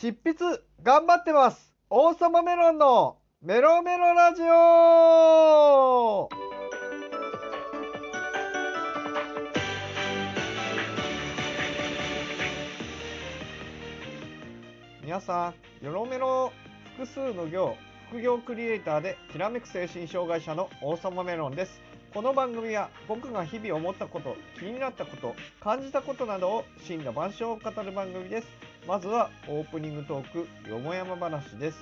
執筆頑張ってます。王様メロンのメロメロラジオ。皆さんよろメロ複数の行副業クリエイターできらめく精神障害者の王様メロンです。この番組は僕が日々思ったこと気になったこと感じたことなどを真羅万象を語る番組です。まずはオープニングトークよもやま話です。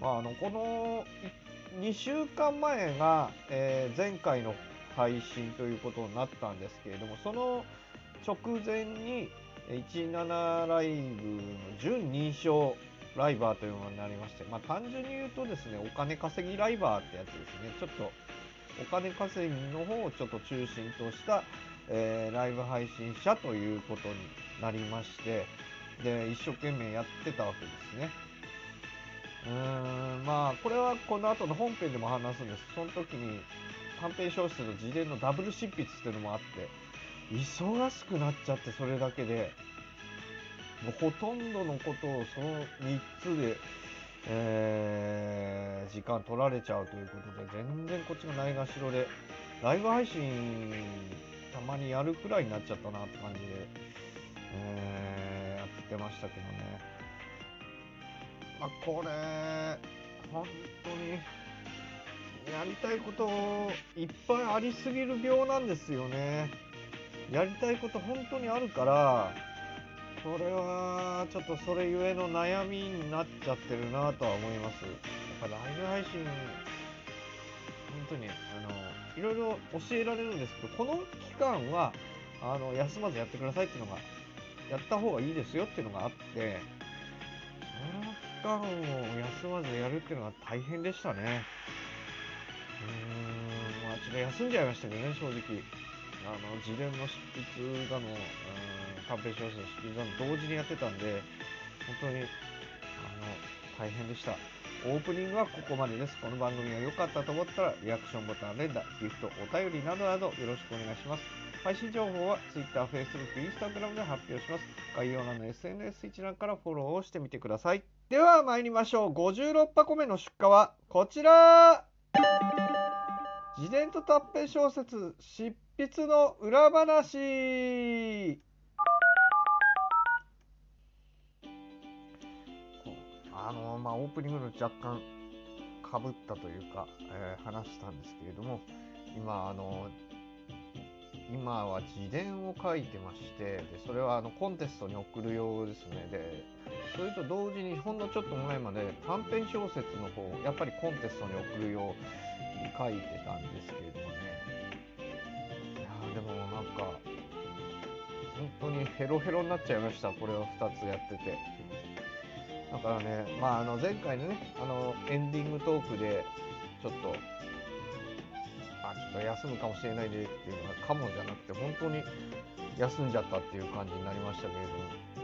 まああのこの2週間前が、えー前回の配信ということになったんですけれどもその直前に17ライブの準認証ライバーというものになりまして、まあ、単純に言うとですねお金稼ぎライバーってやつですね。ちょっとお金稼ぎの方をちょっと中心とした、えーライブ配信者ということになりましてで一生懸命やってたわけですね。うーんまあこれはこの後の本編でも話すんです。その時に短編小説の自伝のダブル執筆っていうのもあって忙しくなっちゃってそれだけでもうほとんどのことをその3つで、えー時間取られちゃうということで全然こっちがないがしろでライブ配信たまにやるくらいになっちゃったなって感じで、えーやってましたけどね。まあこれ本当にやりたいこといっぱいありすぎる病なんですよね。やりたいこと本当にあるからこれはちょっとそれゆえの悩みになっちゃってるなとは思います。やっぱライブ配信当にあのいろいろ教えられるんですけどこの期間はあの休まずやってくださいっていうのがやった方がいいですよっていうのがあってその期間を休まずやるっていうのが大変でしたね。うーんまあちょっと休んじゃいましたけどね正直。あの自伝の執筆だの、うん短編小説の執筆だの同時にやってたんで本当にあの大変でした。オープニングはここまでです。この番組が良かったと思ったらリアクションボタン連打ギフトお便りなどなどよろしくお願いします。配信情報は Twitter、Facebook、Instagram で発表します。概要欄の SNS 一覧からフォローをしてみてください。では参りましょう。56箱目の出荷はこちら。自伝と短編小説執筆の裏話。あのまあオープニングの若干かぶったというか、えー話したんですけれども今あの今は自伝を書いてましてでそれはあのコンテストに送るようですね。でそれと同時にほんのちょっと前まで短編小説の方やっぱりコンテストに送るように書いてたんですけれどもね。いやでもなんか本当にヘロヘロになっちゃいました。これを2つやってて。だからねまああの前回のねあのエンディングトークでちょっとあちょっと休むかもしれないでっていうのがかもじゃなくて本当に休んじゃったっていう感じになりましたけれども。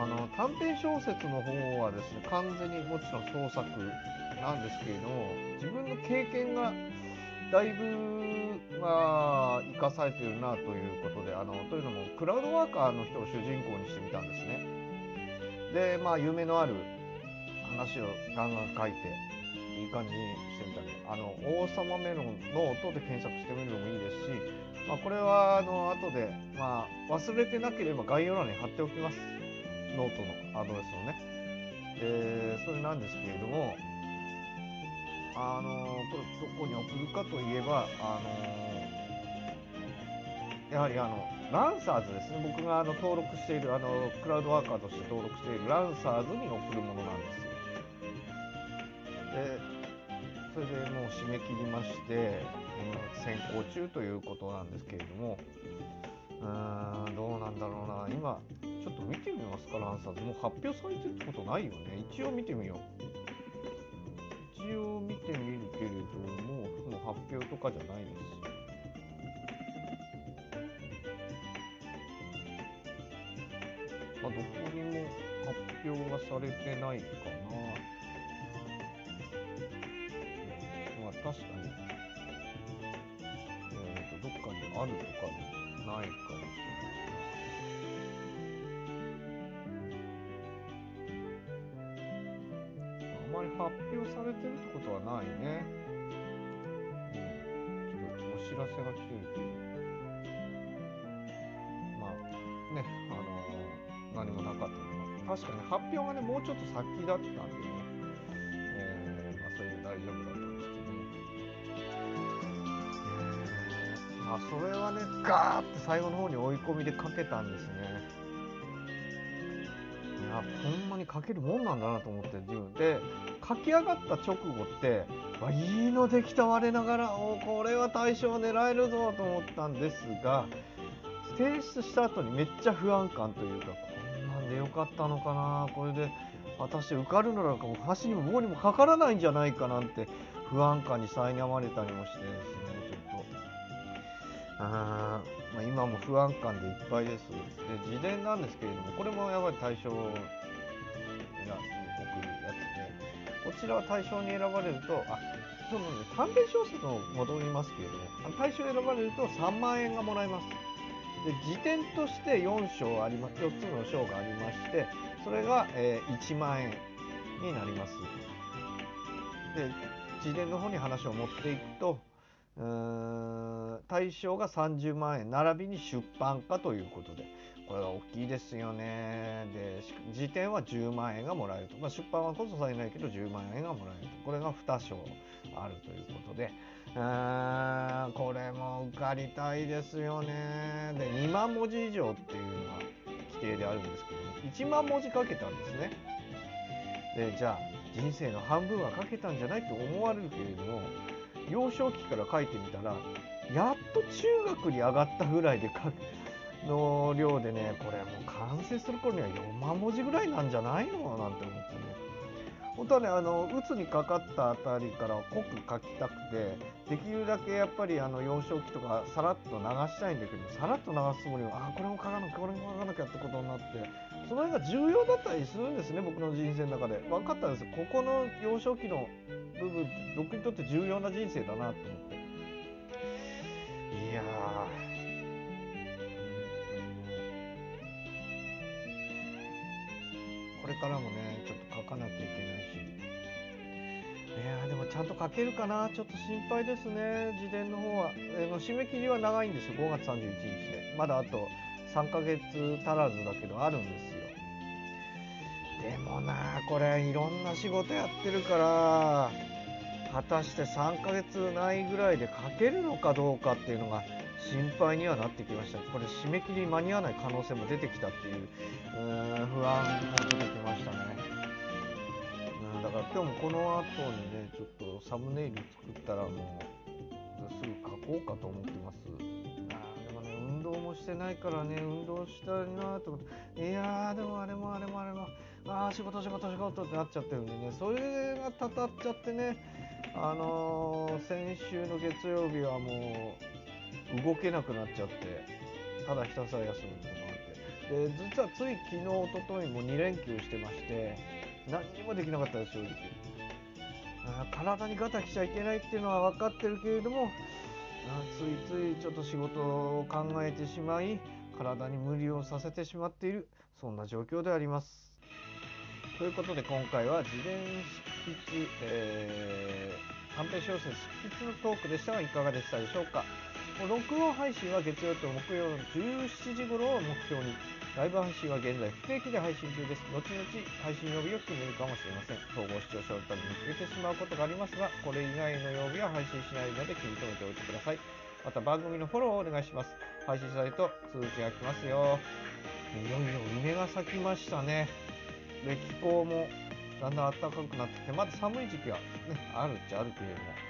あの短編小説の方はですね完全にもちろん創作なんですけれども自分の経験がだいぶまあ生かされてるなということであのというのもクラウドワーカーの人を主人公にしてみたんですね。でまあ夢のある話をガンガン書いていい感じにしてみたんであの王様メロンの音で検索してみるのもいいですし、まあ、これはあの後で、まあ、忘れてなければ概要欄に貼っておきます。ノートのアドレスをね。でそれなんですけれどもあのこれどこに送るかといえばあのやはりあのランサーズですね。僕があの登録しているあのクラウドワーカーとして登録しているランサーズに送るものなんですよ。でそれでもう締め切りまして今先行中ということなんですけれども。うーんどうなんだろうな。今ちょっと見てみますかランサーズ。もう発表されてるってことないよね。一応見てみよう。一応見てみるけれどももう発表とかじゃないです。されてないかな。まあ、確かに、えっ、ー、と、どっかにあるとかないかもしれない。あまり発表されてるってことはないね。うん、ちょっとお知らせが来てるけど。まあね、確かに発表がね、もうちょっと先だったんでね、えー、まあ、それで大丈夫だったんですけどね。え、まあ、それはね、ガーって最後の方に追い込みでかけたんですね。いやほんまに書けるもんなんだなと思って自分で書き上がった直後ってわいいのできた我ながらおこれは対象狙えるぞと思ったんですが提出した後にめっちゃ不安感というかでよかったのかなこれで私受かるのなんかも橋にも棒にもかからないんじゃないかなんて不安感に苛まれたりもしてですねちょっとあまあ、今も不安感でいっぱいです。で、自伝なんですけれども、これもやっぱり対象に送るやつで、こちらは対象に選ばれると、あ、そのね、短編小説も戻りますけれども、対象選ばれると3万円がもらえます。で、辞典として4章あります、4つの章がありまして、それが、えー、1万円になります。で、自伝の方に話を持っていくと、対象が30万円並びに出版化ということでこれは大きいですよね。で時点は10万円がもらえると、まあ、出版はこそされないけど10万円がもらえると。これが2章。あるということで。これも受かりたいですよね。で2万文字以上っていうのが規定であるんですけども。1万文字書けたんですね。でじゃあ人生の半分は書けたんじゃないと思われるけれども幼少期から書いてみたらやっと中学に上がったぐらいで書くの量でねこれもう完成する頃には4万文字ぐらいなんじゃないの？なんて思ってね。本当はねあの鬱にかかったあたりから濃く書きたくてできるだけやっぱりあの幼少期とかさらっと流したいんだけどさらっと流すつもりはあこれも書かなきゃこれも書かなきゃってことになってその辺が重要だったりするんですね僕の人生の中で。分かったんですここの幼少期の部分って僕にとって重要な人生だなと思って。いやこれからもねゃんと書けるかな？ちょっと心配ですね。自伝の方は、えー、締め切りは長いんですよ。5月31日で。まだあと3ヶ月足らずだけどあるんですよ。でもなこれいろんな仕事やってるから果たして3ヶ月ないぐらいで書けるのかどうかっていうのが心配にはなってきました。これ締め切り間に合わない可能性も出てきたっていうう不安も出てきましたね。だから今日もこの後にねちょっとサムネイル作ったらもうすぐ書こうかと思ってます。あでもね運動もしてないからね運動したいなと思って。いやーでもあれもあれもあれも。ああ仕事仕事仕事ってなっちゃってるんでねそれがたたっちゃってねあのー、先週の月曜日はもう動けなくなっちゃってただひたすら休むとがあって。で実はつい昨日おとといも2連休してまして何にもできなかったです正直。体にガタきちゃいけないっていうのは分かってるけれどもついついちょっと仕事を考えてしまい体に無理をさせてしまっているそんな状況であります。ということで今回は事前執筆、えー、短編小説執筆のトークでしたがいかがでしたでしょうか？録音配信は月曜と木曜の17時頃を目標にライブ配信は現在不定期で配信中です。後々配信曜日を決めるかもしれません。統合視聴者のために見つけてしまうことがありますが、これ以外の曜日は配信しないので気に留めておいてください。また番組のフォローをお願いします。配信されると通知が来ますよ。いよいよ梅が咲きましたね。で気候もだんだん暖かくなってきてまだ寒い時期は、ね、あるっちゃあるけれども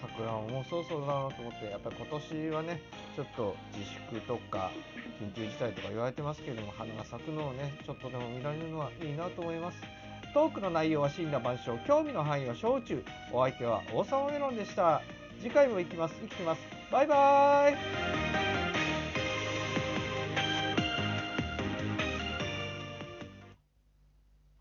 桜もうそろそろだなと思ってやっぱり今年はねちょっと自粛とか緊急事態とか言われてますけれども花が咲くのをねちょっとでも見られるのはいいなと思います。トークの内容は死んだ万象興味の範囲は小中お相手は王様メロンでした。次回も行きます。生きてます。バイバーイ。